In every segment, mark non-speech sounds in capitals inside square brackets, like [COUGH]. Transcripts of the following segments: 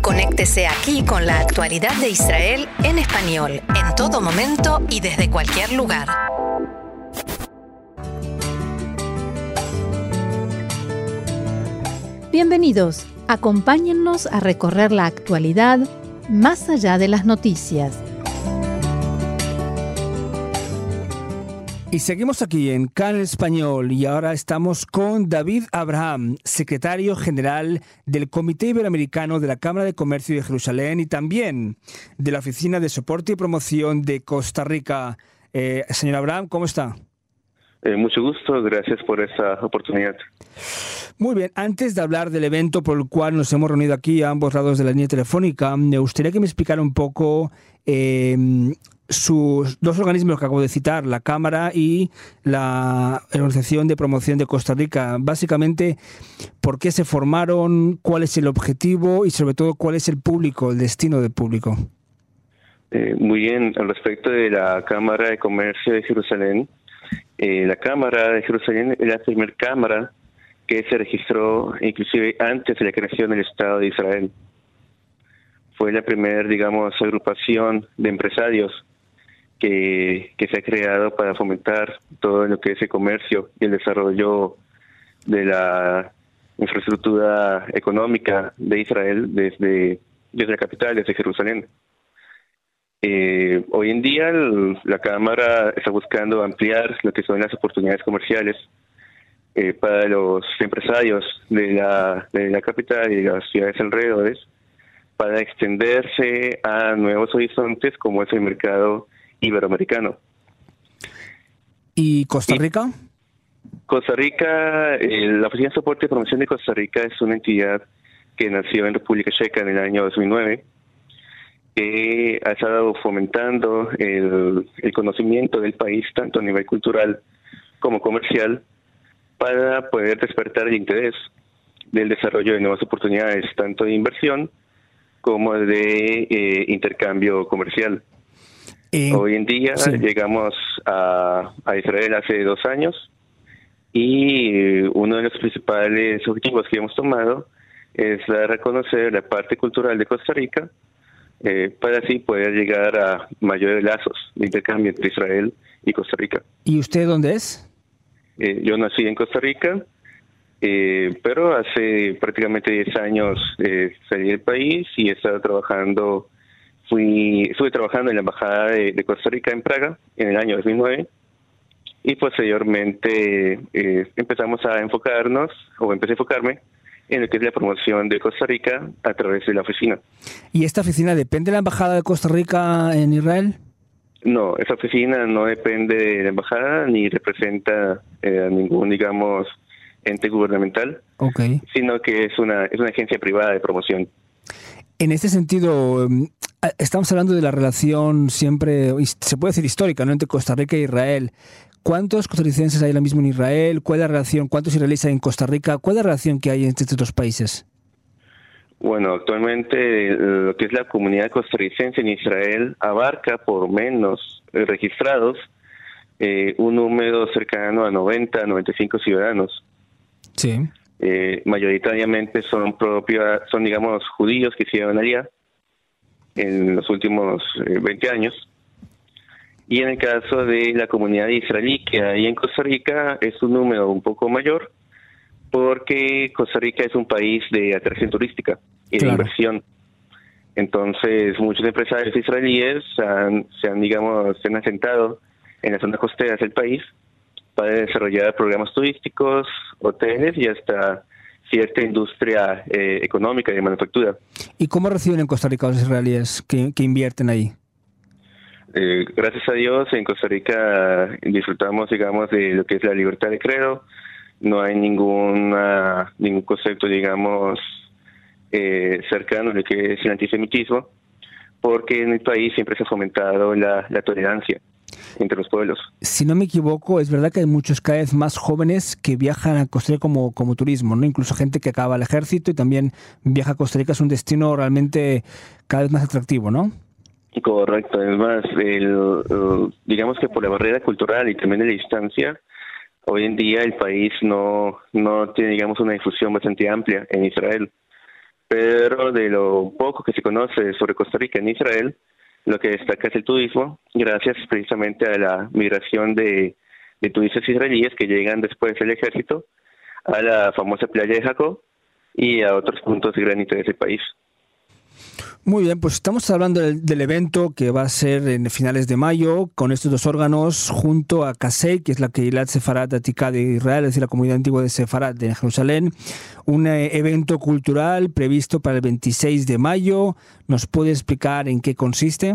Conéctese aquí con la actualidad de Israel en español, en todo momento y desde cualquier lugar. Bienvenidos. Acompáñennos a recorrer la actualidad más allá de las noticias. Y seguimos aquí en CAN Español y ahora estamos con David Abraham, secretario general del Comité Iberoamericano de la Cámara de Comercio de Jerusalén y también de la Oficina de Soporte y Promoción de Costa Rica. Eh, señor Abraham, ¿cómo está? Eh, mucho gusto, gracias por esta oportunidad. Muy bien, antes de hablar del evento por el cual nos hemos reunido aquí a ambos lados de la línea telefónica, me gustaría que me explicara un poco eh, sus dos organismos que acabo de citar, la Cámara y la Organización de Promoción de Costa Rica. Básicamente, ¿por qué se formaron? ¿Cuál es el objetivo? Y sobre todo, ¿cuál es el público, el destino del público? Eh, muy bien, al respecto de la Cámara de Comercio de Jerusalén, eh, la Cámara de Jerusalén es la primera Cámara que se registró inclusive antes de la creación del Estado de Israel. Fue la primera, digamos, agrupación de empresarios que, se ha creado para fomentar todo lo que es el comercio y el desarrollo de la infraestructura económica de Israel desde, desde la capital, desde Jerusalén. Eh, hoy en día la Cámara está buscando ampliar lo que son las oportunidades comerciales eh, para los empresarios de la, de la capital y de las ciudades alrededores para extenderse a nuevos horizontes como es el mercado iberoamericano. ¿Y Costa Rica? Costa Rica, eh, la Oficina de Soporte y Promoción de Costa Rica es una entidad que nació en República Checa en el año 2009, que ha estado fomentando el, conocimiento del país, tanto a nivel cultural como comercial, para poder despertar el interés del desarrollo de nuevas oportunidades, tanto de inversión como de eh, intercambio comercial. Hoy en día llegamos a, Israel hace dos años y uno de los principales objetivos que hemos tomado es dar a conocer la parte cultural de Costa Rica eh, para así poder llegar a mayores lazos de intercambio entre Israel y Costa Rica. ¿Y usted dónde es? Eh, yo nací en Costa Rica, eh, pero hace prácticamente 10 años salí del país y he estado trabajando Fui, estuve trabajando en la Embajada de, Costa Rica en Praga en el año 2009 y posteriormente eh, empezamos a enfocarnos, o empecé a enfocarme, en lo que es la promoción de Costa Rica a través de la oficina. ¿Y esta oficina depende de la Embajada de Costa Rica en Israel? No, esa oficina no depende de la Embajada ni representa eh, a ningún, digamos, ente gubernamental, okay. sino que es una, es una agencia privada de promoción. En este sentido, em, estamos hablando de la relación siempre, se puede decir histórica, ¿no? entre Costa Rica e Israel. ¿Cuántos costarricenses hay ahora mismo en Israel? ¿Cuál es la relación? ¿Cuántos israelíes hay en Costa Rica? ¿Cuál es la relación que hay entre estos dos países? Bueno, actualmente lo que es la comunidad costarricense en Israel abarca por menos eh, registrados eh, un número cercano a 90, 95 ciudadanos. Sí. Eh, mayoritariamente son propios, son digamos judíos que hicieron allá en los últimos 20 eh, años. Y en el caso de la comunidad israelí que hay en Costa Rica es un número un poco mayor porque Costa Rica es un país de atracción turística y de inversión. Entonces muchos empresarios israelíes se han, digamos, se han asentado en las zonas costeras del país para desarrollar programas turísticos, hoteles y hasta cierta industria eh, económica y de manufactura. ¿Y cómo reciben en Costa Rica los israelíes que, invierten ahí? Eh, gracias a Dios en Costa Rica disfrutamos, digamos, de lo que es la libertad de credo. No hay ninguna, ningún concepto, digamos, eh, cercano a lo que es el antisemitismo, porque en el país siempre se ha fomentado la tolerancia entre los pueblos. Si no me equivoco, es verdad que hay muchos cada vez más jóvenes que viajan a Costa Rica como, como turismo, ¿no? Incluso gente que acaba el ejército y también viaja a Costa Rica, es un destino realmente cada vez más atractivo, ¿no? Correcto, además, el, digamos que por la barrera cultural y también de la distancia, hoy en día el país no, no tiene, digamos, una difusión bastante amplia en Israel. pero de lo poco que se conoce sobre Costa Rica en Israel, lo que destaca es el turismo, gracias precisamente a la migración de, turistas israelíes que llegan después del ejército a la famosa playa de Jacob y a otros puntos de gran interés del país. Muy bien, pues estamos hablando del, evento que va a ser en finales de mayo con estos dos órganos junto a Kasei, que es la Keilat Sefarad Atika de Israel, es decir, la comunidad antigua de Sefarad de Jerusalén. Un eh, evento cultural previsto para el 26 de mayo. ¿Nos puede explicar en qué consiste?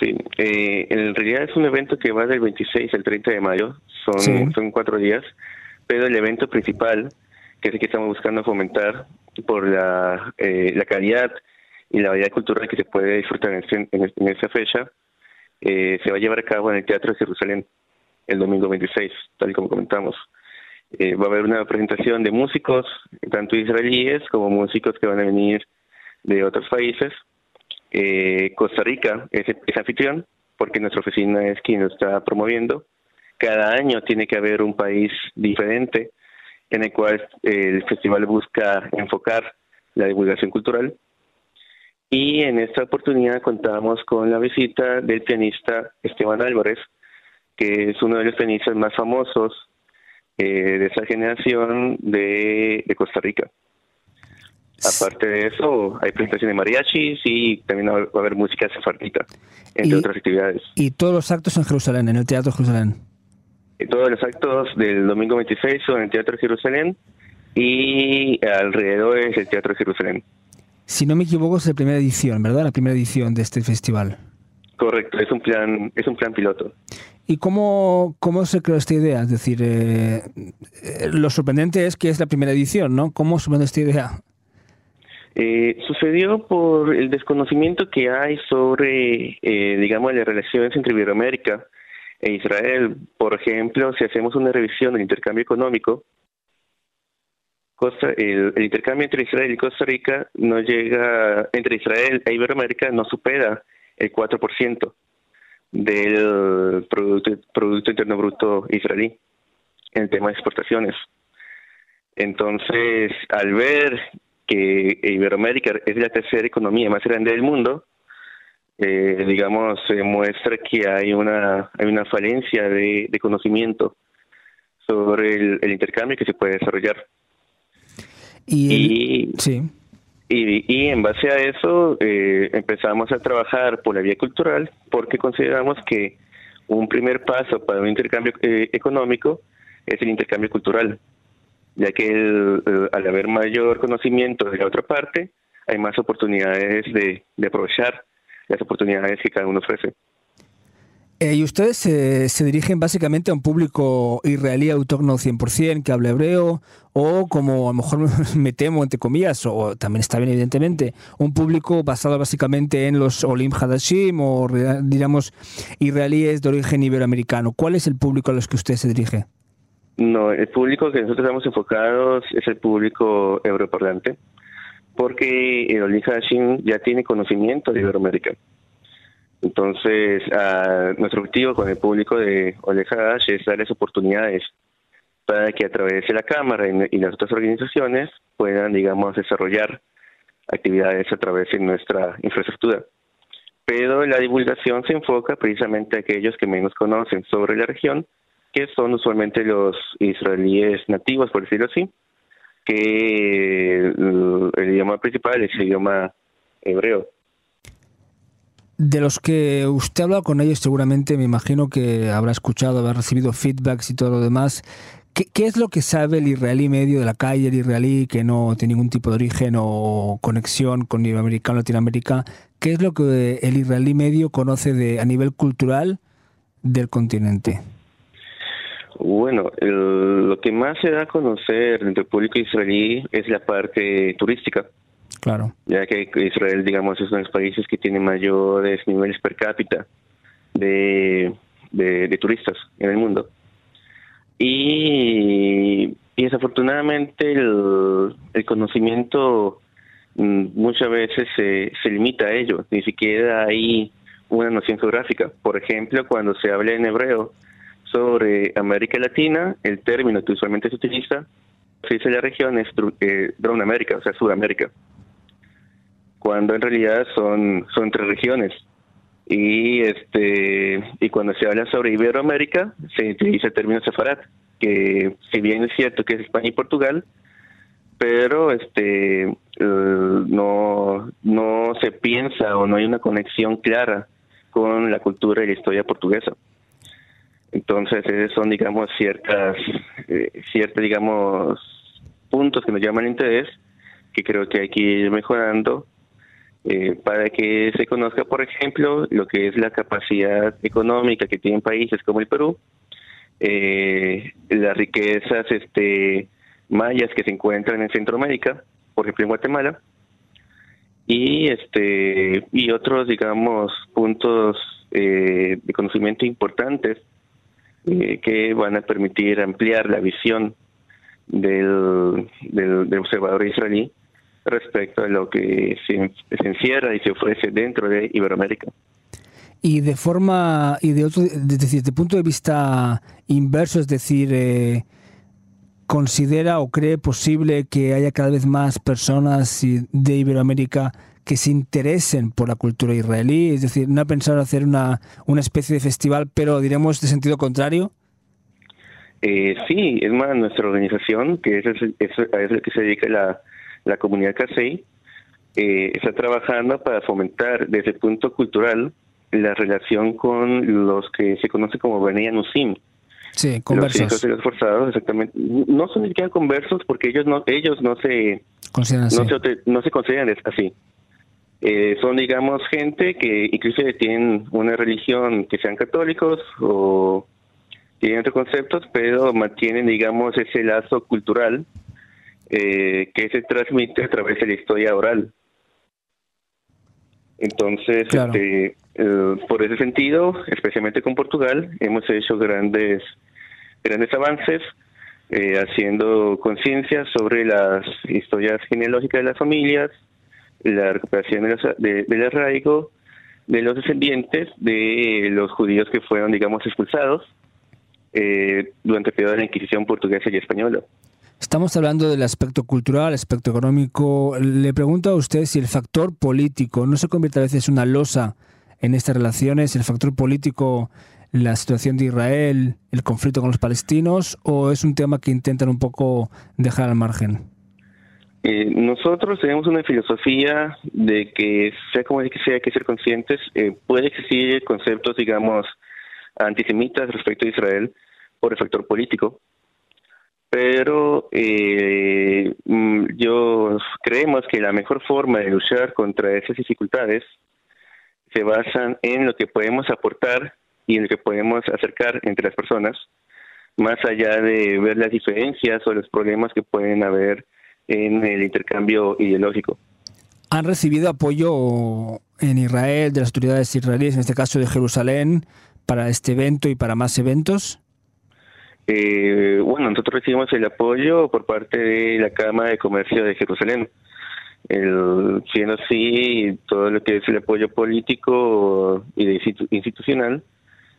Sí, eh, en realidad es un evento que va del 26 al 30 de mayo, son, son cuatro días, pero el evento principal, que es el que estamos buscando fomentar, por la, eh, la calidad y la variedad cultural que se puede disfrutar en, en, esa fecha, eh, se va a llevar a cabo en el Teatro de Jerusalén el domingo 26, tal y como comentamos. Eh, va a haber una presentación de músicos, tanto israelíes como músicos que van a venir de otros países. Costa Rica es, es anfitrión, porque nuestra oficina es quien lo está promoviendo. Cada año tiene que haber un país diferente en el cual el festival busca enfocar la divulgación cultural. Y en esta oportunidad contamos con la visita del pianista Esteban Álvarez, que es uno de los pianistas más famosos eh, de esa generación de, Costa Rica. Aparte de eso, hay presentaciones de mariachis y también va a haber música sefardita, entre otras actividades. Y todos los actos en Jerusalén, en el Teatro Jerusalén. Todos los actos del domingo 26 son en el Teatro Jerusalén y alrededor es el Teatro Jerusalén. Si no me equivoco es la primera edición, ¿verdad? La primera edición de este festival. Correcto, es un plan, es un plan piloto. ¿Y cómo, cómo se creó esta idea? Es decir, eh, eh, lo sorprendente es que es la primera edición, ¿no? ¿Cómo surgió esta idea? Eh, sucedió por el desconocimiento que hay sobre, digamos, las relaciones entre Iberoamérica e Israel. Por ejemplo, si hacemos una revisión del intercambio económico, el, intercambio entre Israel y Costa Rica no llega, entre Israel e Iberoamérica no supera el 4% del producto, producto Interno Bruto israelí en el tema de exportaciones. Entonces, al ver que Iberoamérica es la tercera economía más grande del mundo, eh, digamos, se muestra que hay una, hay una falencia de, conocimiento sobre el, intercambio que se puede desarrollar. Y, sí. y, en base a eso eh, empezamos a trabajar por la vía cultural porque consideramos que un primer paso para un intercambio eh, económico es el intercambio cultural, ya que al haber mayor conocimiento de la otra parte, hay más oportunidades de, de aprovechar las oportunidades que cada uno ofrece. Eh, y ustedes se dirigen básicamente a un público israelí autóctono 100%, que habla hebreo, o como a lo mejor [LAUGHS] me temo, entre comillas, o también está bien evidentemente, un público basado básicamente en los Olim Hadashim o, digamos, israelíes de origen iberoamericano. ¿Cuál es el público a los que usted se dirige? No, el público que nosotros estamos enfocados es el público europarlante porque el Olim Hadashim ya tiene conocimiento de Iberoamérica. Entonces, nuestro objetivo con el público de Oleg Hadash es darles oportunidades para que a través de la Cámara y, las otras organizaciones puedan, digamos, desarrollar actividades a través de nuestra infraestructura. Pero la divulgación se enfoca precisamente a aquellos que menos conocen sobre la región, que son usualmente los israelíes nativos, por decirlo así, que idioma principal es el idioma hebreo. De los que usted ha hablado con ellos, seguramente me imagino que habrá escuchado, habrá recibido feedbacks y todo lo demás. ¿Qué, es lo que sabe el israelí medio de la calle, el israelí que no tiene ningún tipo de origen o conexión con Iberoamérica Latinoamérica? ¿Qué es lo que el israelí medio conoce de, a nivel cultural del continente? Bueno, lo que más se da a conocer entre el público israelí es la parte turística. Claro. Ya que Israel, digamos, es uno de los países que tiene mayores niveles per cápita de, de, turistas en el mundo. Y, y desafortunadamente el, el conocimiento mm, muchas veces se, se limita a ello, ni siquiera hay una noción geográfica. Por ejemplo, cuando se habla en hebreo, sobre América Latina, el término que usualmente se utiliza se dice la región es eh, América, o sea, Sudamérica, cuando en realidad son, son tres regiones. Y este y cuando se habla sobre Iberoamérica, se utiliza el término sefarat, que si bien es cierto que es España y Portugal, pero este eh, no no se piensa o no hay una conexión clara con la cultura y la historia portuguesa. Entonces, esos son, digamos, ciertas, eh, ciertos, digamos, puntos que nos llaman interés, que creo que hay que ir mejorando eh, para que se conozca, por ejemplo, lo que es la capacidad económica que tienen países como el Perú, eh, las riquezas este, mayas que se encuentran en Centroamérica, por ejemplo en Guatemala, y este y otros, digamos, puntos de conocimiento importantes eh, que van a permitir ampliar la visión del, del, observador israelí respecto a lo que se, encierra y se ofrece dentro de Iberoamérica. Y de forma, y de otro, desde, el punto de vista inverso, es decir, eh, considera o cree posible que haya cada vez más personas de Iberoamérica que se interesen por la cultura israelí? Es decir, ¿no ha pensado hacer una, una especie de festival, pero diremos de sentido contrario? Eh, sí, es más, nuestra organización, que es, es, es lo que se dedica la, la comunidad CASEI, eh, está trabajando para fomentar desde el punto cultural la relación con los que se conoce como Bnei Nusim. Sí, conversos. Los hijos los forzados, exactamente. No son ni siquiera conversos porque ellos no ellos no se, no se, no se consideran así. Eh, son, digamos, gente que inclusive tienen una religión que sean católicos o tienen otros conceptos, pero mantienen, digamos, ese lazo cultural eh, que se transmite a través de la historia oral. Entonces, este, eh, por ese sentido, especialmente con Portugal, hemos hecho grandes, grandes avances haciendo conciencia sobre las historias genealógicas de las familias, la recuperación de del arraigo de los descendientes de los judíos que fueron, digamos, expulsados eh, durante el periodo de la Inquisición portuguesa y española. Estamos hablando del aspecto cultural, aspecto económico. Le pregunto a usted si el factor político no se convierte a veces en una losa en estas relaciones, el factor político, la situación de Israel, el conflicto con los palestinos, o es un tema que intentan un poco dejar al margen. Eh, nosotros tenemos una filosofía de que, sea como sea, hay que ser conscientes, eh, puede existir conceptos, digamos, antisemitas respecto a Israel por el factor político, pero eh, mm, yo creemos que la mejor forma de luchar contra esas dificultades se basan en lo que podemos aportar y en lo que podemos acercar entre las personas, más allá de ver las diferencias o los problemas que pueden haber en el intercambio ideológico. ¿Han recibido apoyo en Israel de las autoridades israelíes, en este caso de Jerusalén, para este evento y para más eventos? Eh, bueno, nosotros recibimos el apoyo por parte de la Cámara de Comercio de Jerusalén. El, siendo así, todo lo que es el apoyo político y institucional,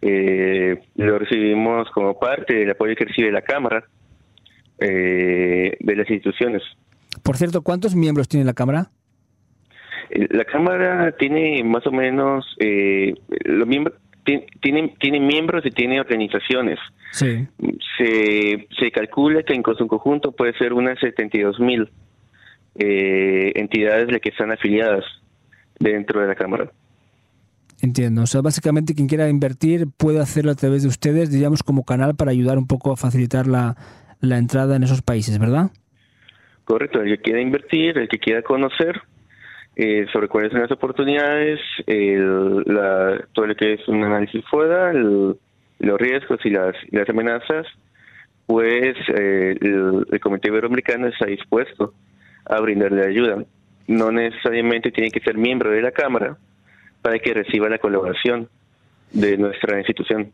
eh, lo recibimos como parte del apoyo que recibe la Cámara eh, de las instituciones. Por cierto, ¿cuántos miembros tiene la Cámara? Eh, la Cámara tiene más o menos, eh, los miembros tiene, tiene miembros y tiene organizaciones. Sí. Se, se calcula que en su conjunto puede ser unas 72 mil eh, entidades las que están afiliadas dentro de la Cámara. Entiendo. O sea, básicamente quien quiera invertir puede hacerlo a través de ustedes, digamos, como canal para ayudar un poco a facilitar la, la entrada en esos países, ¿verdad? Correcto, el que quiera invertir, el que quiera conocer eh, sobre cuáles son las oportunidades, el, la, todo lo que es un análisis fuera, los riesgos y las, amenazas, pues eh, el, Comité Iberoamericano está dispuesto a brindarle ayuda. No necesariamente tiene que ser miembro de la Cámara para que reciba la colaboración de nuestra institución.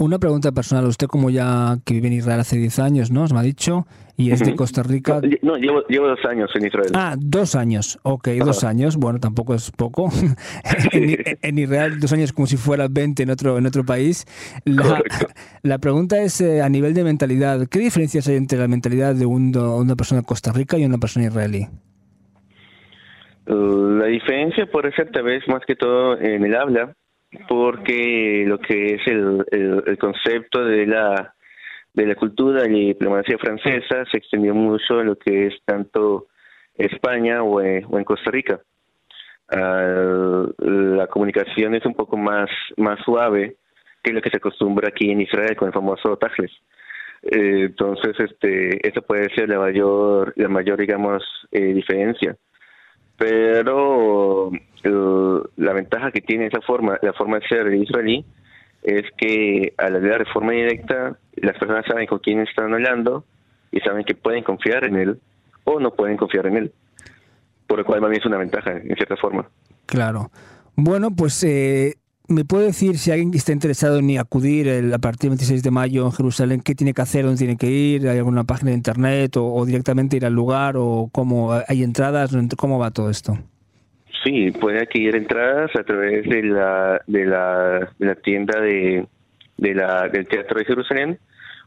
Una pregunta personal. Usted, como ya que vive en Israel hace 10 años, ¿no? Se me ha dicho, y es de Costa Rica. No, llevo, llevo, dos años en Israel. Ah, dos años. Ok, dos años. Bueno, tampoco es poco. [LAUGHS] [LAUGHS] en, Israel, dos años como si fuera 20 en otro, en otro país. La, [LAUGHS] la pregunta es, eh, a nivel de mentalidad, ¿qué diferencias hay entre la mentalidad de un, una persona de Costa Rica y una persona israelí? La diferencia puede ser tal vez más que todo en el habla porque lo que es el, el, concepto de la de la cultura y diplomacia francesa se extendió mucho en lo que es tanto España o, en Costa Rica. Ah, la comunicación es un poco más, más suave que lo que se acostumbra aquí en Israel con el famoso Tajles. Eh, entonces, este, esa puede ser la mayor, la mayor digamos, eh, diferencia pero eh, la ventaja que tiene esa forma, la forma de ser israelí, es que al hablar de forma directa, las personas saben con quién están hablando y saben que pueden confiar en él o no pueden confiar en él. Por lo cual, mí es una ventaja, en cierta forma. Claro. Bueno, pues eh, ¿Me puede decir si alguien está interesado en acudir a partir del 26 de mayo en Jerusalén, qué tiene que hacer, dónde tiene que ir? ¿Hay alguna página de internet o, directamente ir al lugar o cómo hay entradas? ¿Cómo va todo esto? Sí, puede adquirir entradas a través de la, de la, de la tienda de, de la, del Teatro de Jerusalén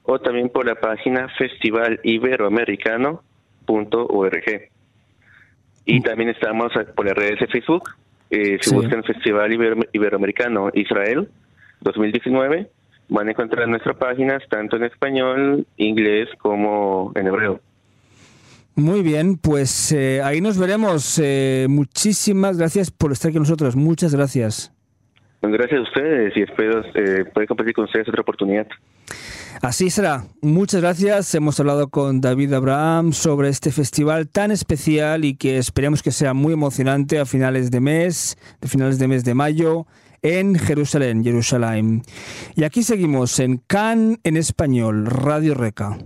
o también por la página festivaliberoamericano.org. Y mm. también estamos por las redes de Facebook eh, si buscan el Festival Iberoamericano Israel 2019, van a encontrar nuestras páginas tanto en español, inglés como en hebreo. Muy bien, pues eh, ahí nos veremos. Eh, muchísimas gracias por estar con nosotros. Muchas gracias. Gracias a ustedes y espero poder compartir con ustedes otra oportunidad. Así será. Muchas gracias. Hemos hablado con David Abraham sobre este festival tan especial y que esperemos que sea muy emocionante a finales de mes, de finales de mes de mayo en Jerusalén, Jerusalén. Y aquí seguimos en CAN en español, Radio Reca.